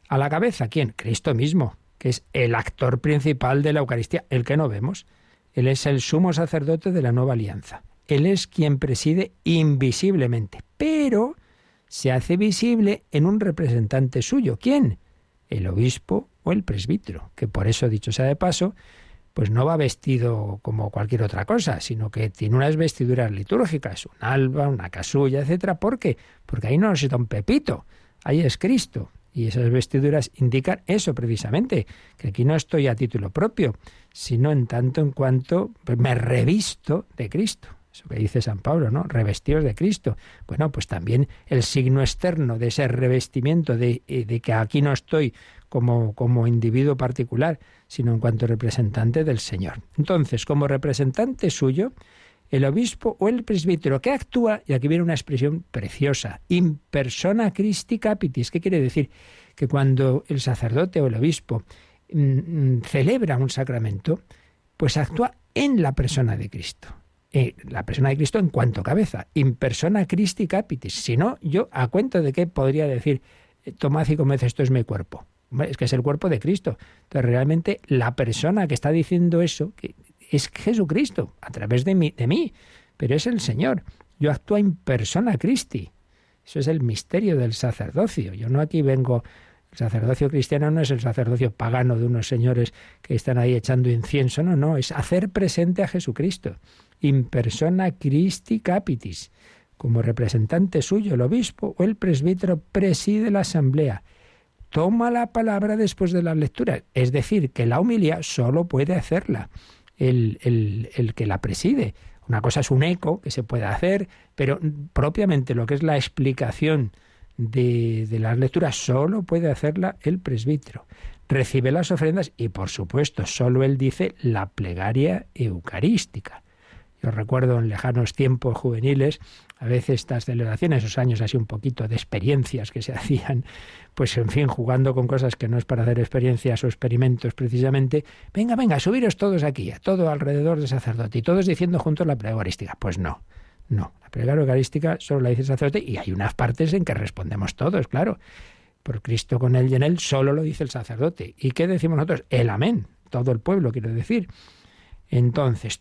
A la cabeza, ¿quién? Cristo mismo, que es el actor principal de la Eucaristía, el que no vemos. Él es el sumo sacerdote de la nueva alianza. Él es quien preside invisiblemente, pero se hace visible en un representante suyo. ¿Quién? El obispo o el presbítero, que por eso, dicho sea de paso, pues no va vestido como cualquier otra cosa, sino que tiene unas vestiduras litúrgicas, un alba, una casulla, etcétera. ¿Por qué? Porque ahí no es don Pepito, ahí es Cristo. Y esas vestiduras indican eso precisamente, que aquí no estoy a título propio, sino en tanto en cuanto me revisto de Cristo. Eso que dice San Pablo, ¿no? Revestidos de Cristo. Bueno, pues también el signo externo de ese revestimiento, de, eh, de que aquí no estoy como, como individuo particular, sino en cuanto representante del Señor. Entonces, como representante suyo, el obispo o el presbítero que actúa, y aquí viene una expresión preciosa, in persona Christi capitis. ¿Qué quiere decir? Que cuando el sacerdote o el obispo mm, mm, celebra un sacramento, pues actúa en la persona de Cristo. Eh, la persona de Cristo en cuanto cabeza, in persona Christi capitis. Si no, yo a cuento de qué podría decir, eh, tomad y comed, esto es mi cuerpo es que es el cuerpo de Cristo. Entonces, realmente la persona que está diciendo eso es Jesucristo, a través de mí, de mí, pero es el Señor. Yo actúo en persona Christi. Eso es el misterio del sacerdocio. Yo no aquí vengo el sacerdocio cristiano no es el sacerdocio pagano de unos señores que están ahí echando incienso, no, no, es hacer presente a Jesucristo. In persona Christi capitis. Como representante suyo, el obispo o el presbítero preside la asamblea toma la palabra después de la lectura. Es decir, que la humilía solo puede hacerla el, el, que la preside. Una cosa es un eco que se puede hacer, pero propiamente lo que es la explicación de, de las lecturas solo puede hacerla el presbítero. Recibe las ofrendas y, por supuesto, solo él dice la plegaria eucarística. Yo recuerdo en lejanos tiempos juveniles a veces estas celebraciones, esos años así un poquito de experiencias que se hacían, pues en fin, jugando con cosas que no es para hacer experiencias o experimentos precisamente, venga, venga, subiros todos aquí, a todo alrededor del sacerdote, y todos diciendo juntos la plegarística. Pues no, No, la plegaria eucarística solo la dice el sacerdote y hay unas partes en que respondemos todos, claro. Por Cristo con él y en él solo lo dice el sacerdote. ¿Y qué decimos nosotros? El amén. Todo el pueblo, quiero decir. Entonces,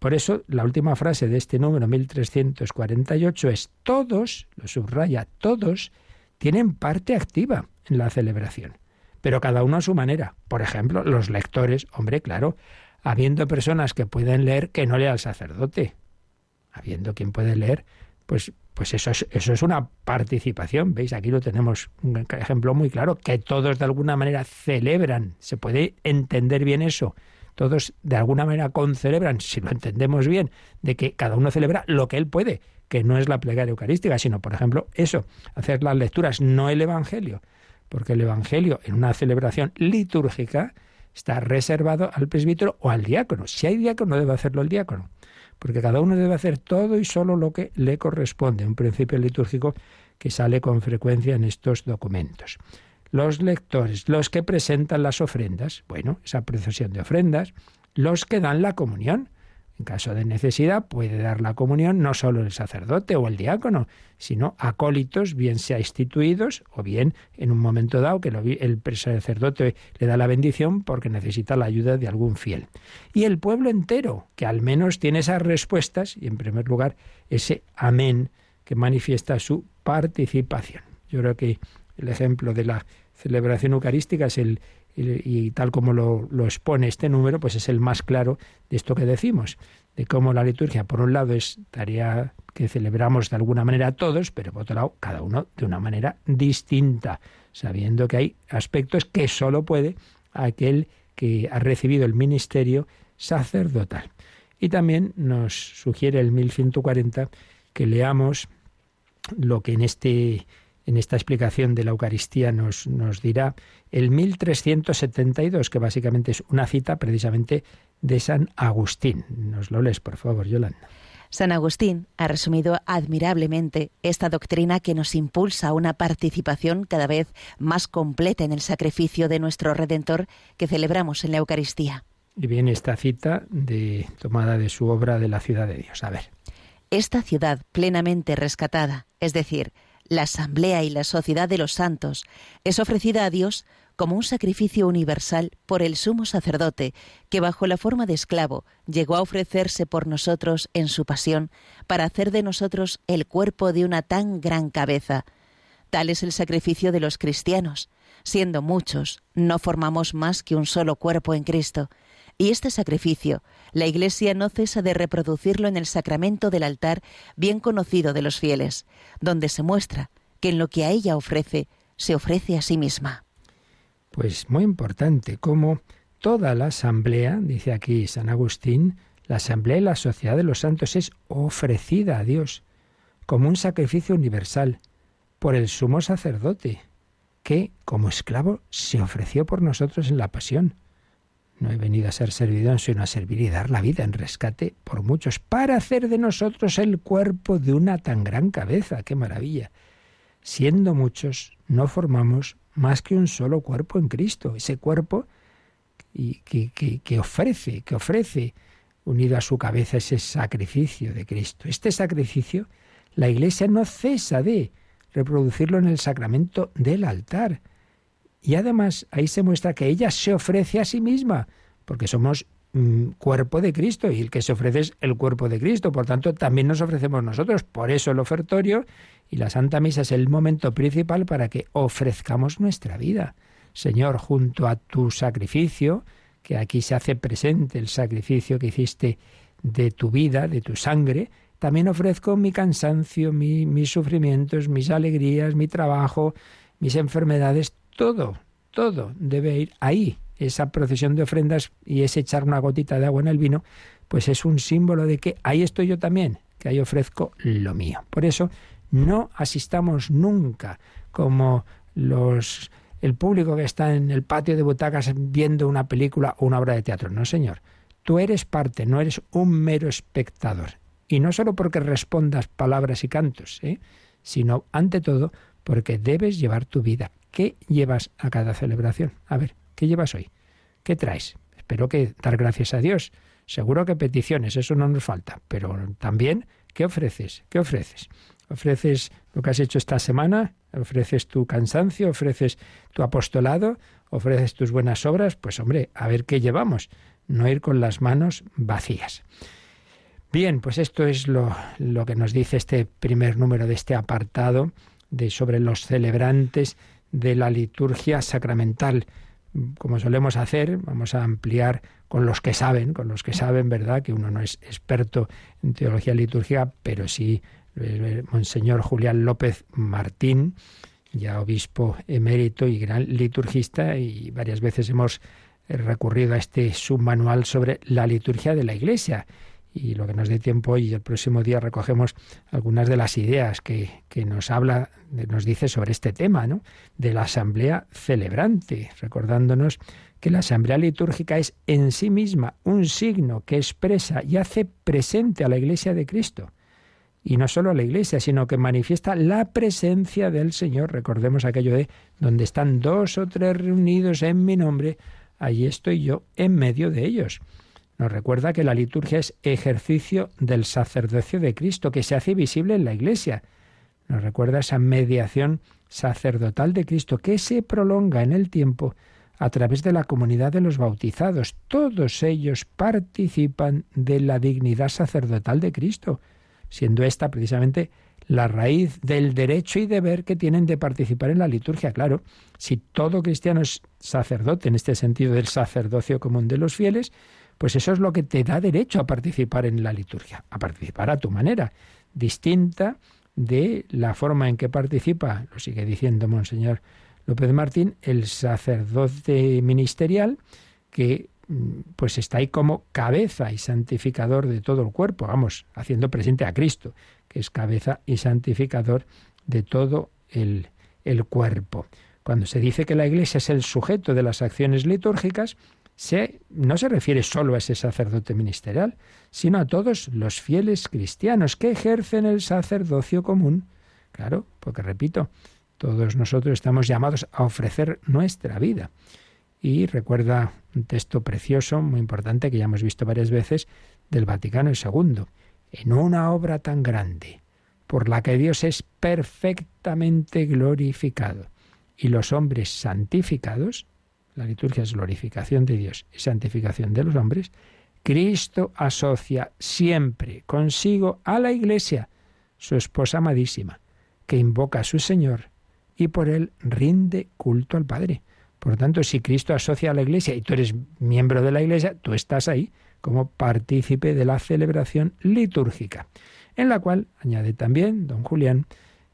por eso la última frase de este número 1348 es todos, lo subraya, todos tienen parte activa en la celebración, pero cada uno a su manera. Por ejemplo, los lectores, hombre, claro, habiendo personas que pueden leer que no lea al sacerdote, habiendo quien puede leer, pues, pues eso, es, eso es una participación. ¿Veis? Aquí lo tenemos un ejemplo muy claro, que todos de alguna manera celebran. Se puede entender bien eso. Todos de alguna manera concelebran, si lo entendemos bien, de que cada uno celebra lo que él puede, que no es la plegaria eucarística, sino, por ejemplo, eso, hacer las lecturas, no el Evangelio, porque el Evangelio en una celebración litúrgica está reservado al presbítero o al diácono. Si hay diácono, debe hacerlo el diácono, porque cada uno debe hacer todo y solo lo que le corresponde, un principio litúrgico que sale con frecuencia en estos documentos. Los lectores, los que presentan las ofrendas, bueno, esa procesión de ofrendas, los que dan la comunión, en caso de necesidad puede dar la comunión no solo el sacerdote o el diácono, sino acólitos, bien sea instituidos o bien en un momento dado que el sacerdote le da la bendición porque necesita la ayuda de algún fiel. Y el pueblo entero, que al menos tiene esas respuestas y en primer lugar ese amén que manifiesta su participación. Yo creo que el ejemplo de la celebración eucarística es el, y tal como lo, expone este número, pues es el más claro de esto que decimos, de cómo la liturgia, por un lado, es tarea que celebramos de alguna manera todos, pero por otro lado, cada uno de una manera distinta, sabiendo que hay aspectos que solo puede aquel que ha recibido el ministerio sacerdotal. Y también nos sugiere el 1140 que leamos lo que en este en esta explicación de la Eucaristía nos, nos dirá el 1372, que básicamente es una cita precisamente de San Agustín. Nos lo lees, por favor, Yolanda. San Agustín ha resumido admirablemente esta doctrina que nos impulsa a una participación cada vez más completa en el sacrificio de nuestro Redentor que celebramos en la Eucaristía. Y viene esta cita de, tomada de su obra de la ciudad de Dios. A ver. Esta ciudad plenamente rescatada, es decir, la asamblea y la sociedad de los santos, es ofrecida a Dios como un sacrificio universal por el sumo sacerdote, que bajo la forma de esclavo llegó a ofrecerse por nosotros en su pasión, para hacer de nosotros el cuerpo de una tan gran cabeza. Tal es el sacrificio de los cristianos. Siendo muchos, no formamos más que un solo cuerpo en Cristo. Y este sacrificio, la Iglesia no cesa de reproducirlo en el sacramento del altar bien conocido de los fieles, donde se muestra que en lo que a ella ofrece, se ofrece a sí misma. Pues muy importante, como toda la asamblea, dice aquí San Agustín, la asamblea y la sociedad de los santos es ofrecida a Dios como un sacrificio universal por el sumo sacerdote, que como esclavo se ofreció por nosotros en la pasión. No he venido a ser servidor, sino a servir y dar la vida en rescate por muchos, para hacer de nosotros el cuerpo de una tan gran cabeza. ¡Qué maravilla! Siendo muchos, no formamos más que un solo cuerpo en Cristo. Ese cuerpo que, que, que ofrece, que ofrece, unido a su cabeza, ese sacrificio de Cristo. Este sacrificio, la Iglesia no cesa de reproducirlo en el sacramento del altar. Y además ahí se muestra que ella se ofrece a sí misma, porque somos mm, cuerpo de Cristo y el que se ofrece es el cuerpo de Cristo, por tanto también nos ofrecemos nosotros. Por eso el ofertorio y la Santa Misa es el momento principal para que ofrezcamos nuestra vida. Señor, junto a tu sacrificio, que aquí se hace presente el sacrificio que hiciste de tu vida, de tu sangre, también ofrezco mi cansancio, mis sufrimientos, mis alegrías, mi trabajo, mis enfermedades, todo, todo debe ir ahí. Esa procesión de ofrendas y ese echar una gotita de agua en el vino, pues es un símbolo de que ahí estoy yo también, que ahí ofrezco lo mío. Por eso no asistamos nunca como los el público que está en el patio de butacas viendo una película o una obra de teatro. No, señor. Tú eres parte, no eres un mero espectador. Y no solo porque respondas palabras y cantos, ¿eh? sino ante todo porque debes llevar tu vida ¿Qué llevas a cada celebración? A ver, ¿qué llevas hoy? ¿Qué traes? Espero que dar gracias a Dios. Seguro que peticiones, eso no nos falta, pero también ¿Qué ofreces? ¿Qué ofreces? ¿Ofreces lo que has hecho esta semana? ¿Ofreces tu cansancio? ¿Ofreces tu apostolado? ¿Ofreces tus buenas obras? Pues hombre, a ver qué llevamos. No ir con las manos vacías. Bien, pues esto es lo, lo que nos dice este primer número de este apartado de sobre los celebrantes de la liturgia sacramental. Como solemos hacer, vamos a ampliar con los que saben, con los que saben, ¿verdad? Que uno no es experto en teología litúrgica, pero sí eh, Monseñor Julián López Martín, ya obispo emérito y gran liturgista, y varias veces hemos recurrido a este submanual sobre la liturgia de la Iglesia y lo que nos dé tiempo hoy y el próximo día recogemos algunas de las ideas que, que, nos habla, nos dice sobre este tema, ¿no? De la asamblea celebrante, recordándonos que la asamblea litúrgica es en sí misma un signo que expresa y hace presente a la Iglesia de Cristo. Y no solo a la Iglesia, sino que manifiesta la presencia del Señor. Recordemos aquello de donde están dos o tres reunidos en mi nombre, allí estoy yo en medio de ellos. Nos recuerda que la liturgia es ejercicio del sacerdocio de Cristo, que se hace visible en la Iglesia. Nos recuerda esa mediación sacerdotal de Cristo que se prolonga en el tiempo a través de la comunidad de los bautizados. Todos ellos participan de la dignidad sacerdotal de Cristo, siendo esta precisamente la raíz del derecho y deber que tienen de participar en la liturgia. Claro, si todo cristiano es sacerdote en este sentido del sacerdocio común de los fieles, pues eso es lo que te da derecho a participar en la liturgia, a participar a tu manera, distinta de la forma en que participa, lo sigue diciendo Monseñor López Martín, el sacerdote ministerial que mm, pues está ahí como cabeza y santificador de todo el cuerpo, vamos, haciendo presente a Cristo, que es cabeza y santificador de todo el, el cuerpo. Cuando se dice que la Iglesia es el sujeto de las acciones litúrgicas, no se refiere solo a ese sacerdote ministerial, sino a todos los fieles cristianos que ejercen el sacerdocio común. Claro, porque repito, todos nosotros estamos llamados a ofrecer nuestra vida. Y recuerda un texto precioso, muy importante, que ya hemos visto varias veces, del Vaticano II. En una obra tan grande, por la que Dios es perfectamente glorificado y los hombres santificados, la liturgia es glorificación de Dios y santificación de los hombres, Cristo asocia siempre consigo a la Iglesia, su esposa amadísima, que invoca a su Señor y por él rinde culto al Padre. Por tanto, si Cristo asocia a la Iglesia y tú eres miembro de la Iglesia, tú estás ahí como partícipe de la celebración litúrgica, en la cual, añade también don Julián,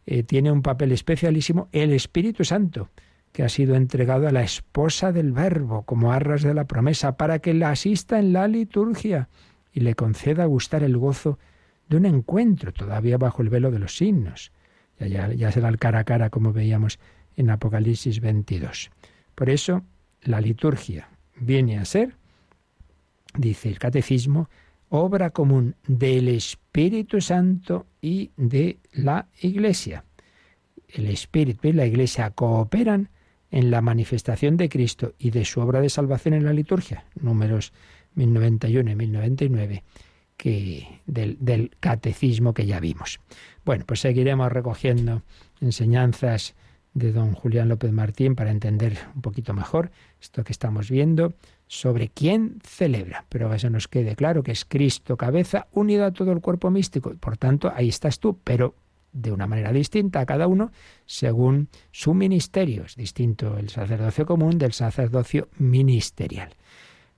eh, tiene un papel especialísimo el Espíritu Santo, que ha sido entregado a la esposa del Verbo como arras de la promesa, para que la asista en la liturgia y le conceda gustar el gozo de un encuentro todavía bajo el velo de los signos. Ya, ya, será el cara a cara como veíamos en Apocalipsis 22. Por eso la liturgia viene a ser, dice el catecismo, obra común del Espíritu Santo y de la Iglesia. El Espíritu y la Iglesia cooperan en la manifestación de Cristo y de su obra de salvación en la liturgia, números 1091 y 1099, que, del, catecismo que ya vimos. Bueno, pues seguiremos recogiendo enseñanzas de don Julián López Martín para entender un poquito mejor esto que estamos viendo sobre quién celebra. Pero eso nos quede claro que es Cristo cabeza unido a todo el cuerpo místico. Por tanto, ahí estás tú, pero de una manera distinta a cada uno según su ministerio. Es distinto el sacerdocio común del sacerdocio ministerial.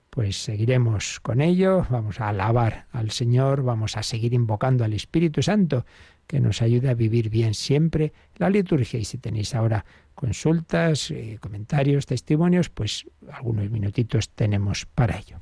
Pues seguiremos con ello, vamos a alabar al Señor, vamos a seguir invocando al Espíritu Santo que nos ayude a vivir bien siempre la liturgia. Y si tenéis ahora consultas, eh, comentarios, testimonios, pues algunos minutitos tenemos para ello.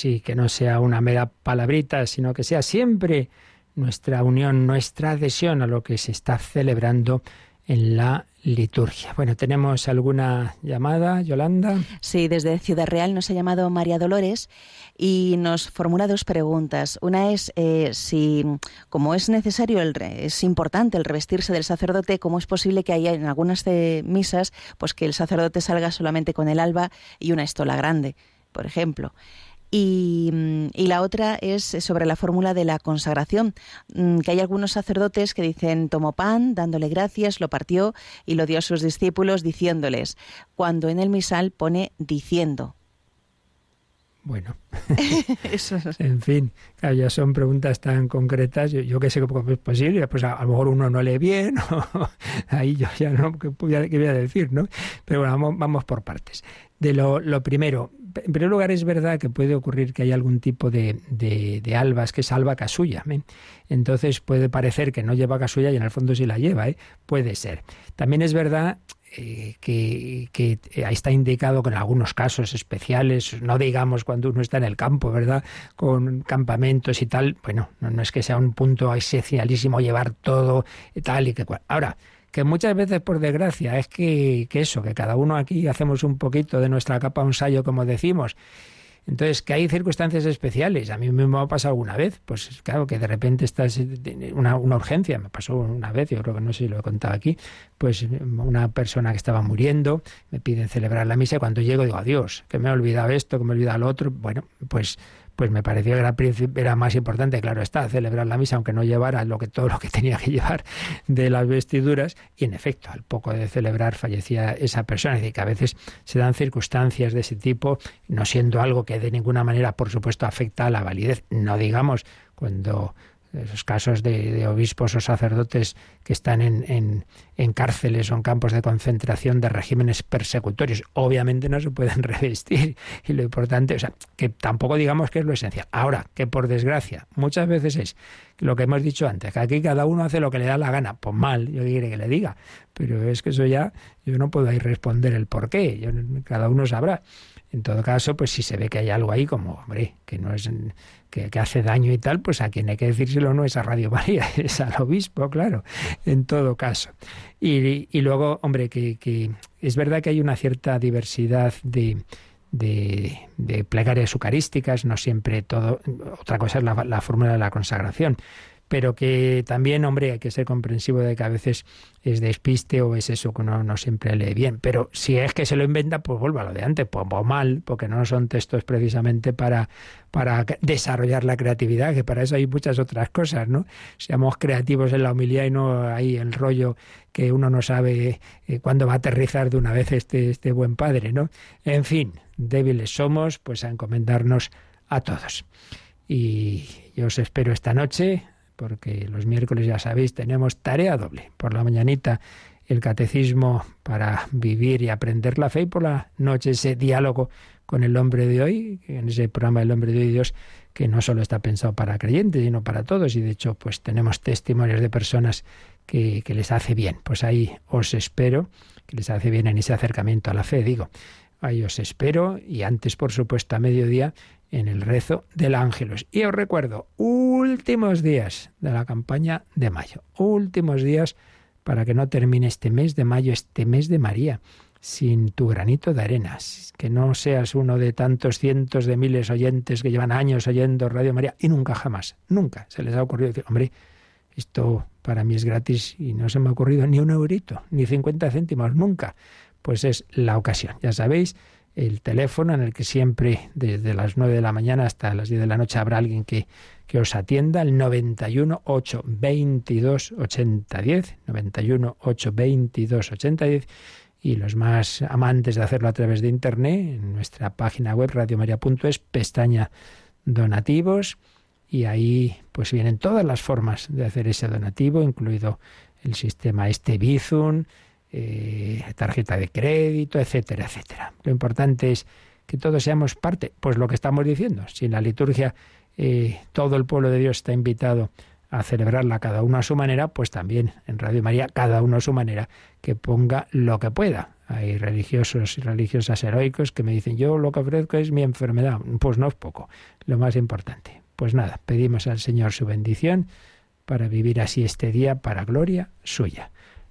Sí, que no sea una mera palabrita, sino que sea siempre nuestra unión, nuestra adhesión a lo que se está celebrando en la liturgia. Bueno, ¿tenemos alguna llamada, Yolanda? Sí, desde Ciudad Real nos ha llamado María Dolores y nos formula dos preguntas. Una es eh, si, como es necesario, el, es importante el revestirse del sacerdote, ¿cómo es posible que haya en algunas de misas pues que el sacerdote salga solamente con el alba y una estola grande, por ejemplo? Y, la otra es sobre la fórmula de la consagración, mm, que hay algunos sacerdotes que dicen tomó pan, dándole gracias, lo partió y lo dio a sus discípulos diciéndoles, cuando en el misal pone diciendo. Bueno, en fin, ya son preguntas tan concretas. Yo, que sé que es posible, pues a, lo mejor uno no lee bien, ahí yo ya no, ¿qué, voy a decir? ¿no? Pero bueno, vamos, por partes. De lo, lo primero, en primer lugar, es verdad que puede ocurrir que hay algún tipo de, de, albas que es alba casulla. ¿eh? Entonces puede parecer que no lleva casulla y en el fondo sí la lleva. ¿eh? Puede ser. También es verdad eh, que, que, ahí está indicado que en algunos casos especiales, no digamos cuando uno está en el campo, ¿verdad? Con campamentos y tal, bueno, no, no es que sea un punto esencialísimo llevar todo y tal y que cual. Ahora, que muchas veces, por desgracia, es que, eso, que cada uno aquí hacemos un poquito de nuestra capa un sallo, como decimos. Entonces, que hay circunstancias especiales. A mí me ha pasado alguna vez, pues claro, que de repente estás una, una urgencia. Me pasó una vez, yo creo que no sé si lo he contado aquí, pues una persona que estaba muriendo, me piden celebrar la misa y cuando llego digo, adiós, que me he olvidado esto, que me he olvidado lo otro. Bueno, pues pues me pareció que era, era, más importante, claro está, celebrar la misa, aunque no llevara lo que, todo lo que tenía que llevar de las vestiduras, y en efecto, al poco de celebrar fallecía esa persona. Es decir, que a veces se dan circunstancias de ese tipo, no siendo algo que de ninguna manera, por supuesto, afecta a la validez. No digamos cuando esos casos de, obispos o sacerdotes que están en, en, cárceles o en campos de concentración de regímenes persecutorios. Obviamente no se pueden revestir y lo importante, o sea, que tampoco digamos que es lo esencial. Ahora, que por desgracia muchas veces es lo que hemos dicho antes, que aquí cada uno hace lo que le da la gana. Pues mal, yo quiere que le diga, pero es que eso ya yo no puedo ahí responder el por qué, yo, cada uno sabrá. En todo caso, pues si se ve que hay algo ahí como, hombre, que no es que, hace daño y tal, pues a quien hay que decírselo no es a Radio María, es al obispo, claro, en todo caso. Y, y luego, hombre, que, es verdad que hay una cierta diversidad de, de, de plegarias eucarísticas, no siempre todo, otra cosa es la, la fórmula de la consagración, pero que también, hombre, hay que ser comprensivo de que a veces es despiste o es eso que uno no siempre lee bien. Pero si es que se lo inventa, pues vuelva a lo de antes, pues, mal, porque no son textos precisamente para, para desarrollar la creatividad, que para eso hay muchas otras cosas, ¿no? Seamos creativos en la humildad y no hay el rollo que uno no sabe eh, cuándo va a aterrizar de una vez este, este buen padre, ¿no? En fin, débiles somos, pues a encomendarnos a todos. Y yo os espero esta noche porque los miércoles ya sabéis tenemos tarea doble. Por la mañanita el catecismo para vivir y aprender la fe y por la noche ese diálogo con el hombre de hoy, en ese programa El hombre de hoy Dios, que no solo está pensado para creyentes, sino para todos y de hecho pues tenemos testimonios de personas que, que les hace bien. Pues ahí os espero, que les hace bien en ese acercamiento a la fe, digo. Ahí os espero y antes, por supuesto, a mediodía en el rezo del ángelos. Y os recuerdo, últimos días de la campaña de mayo, últimos días para que no termine este mes de mayo, este mes de María, sin tu granito de arenas, que no seas uno de tantos cientos de miles oyentes que llevan años oyendo Radio María y nunca jamás, nunca se les ha ocurrido decir, hombre, esto para mí es gratis y no se me ha ocurrido ni un eurito, ni 50 céntimos, nunca. Pues es la ocasión, ya sabéis, el teléfono en el que siempre desde las 9 de la mañana hasta las 10 de la noche habrá alguien que, que os atienda, el 91 8 22 80 10, 91 8 22 80 10 y los más amantes de hacerlo a través de internet, en nuestra página web radiomaria.es, pestaña donativos y ahí pues vienen todas las formas de hacer ese donativo, incluido el sistema este Bizum, eh, tarjeta de crédito, etcétera, etcétera. Lo importante es que todos seamos parte, pues lo que estamos diciendo, si en la liturgia eh, todo el pueblo de Dios está invitado a celebrarla cada uno a su manera, pues también en Radio María cada uno a su manera que ponga lo que pueda. Hay religiosos y religiosas heroicos que me dicen, yo lo que ofrezco es mi enfermedad. Pues no es poco, lo más importante. Pues nada, pedimos al Señor su bendición para vivir así este día para gloria suya.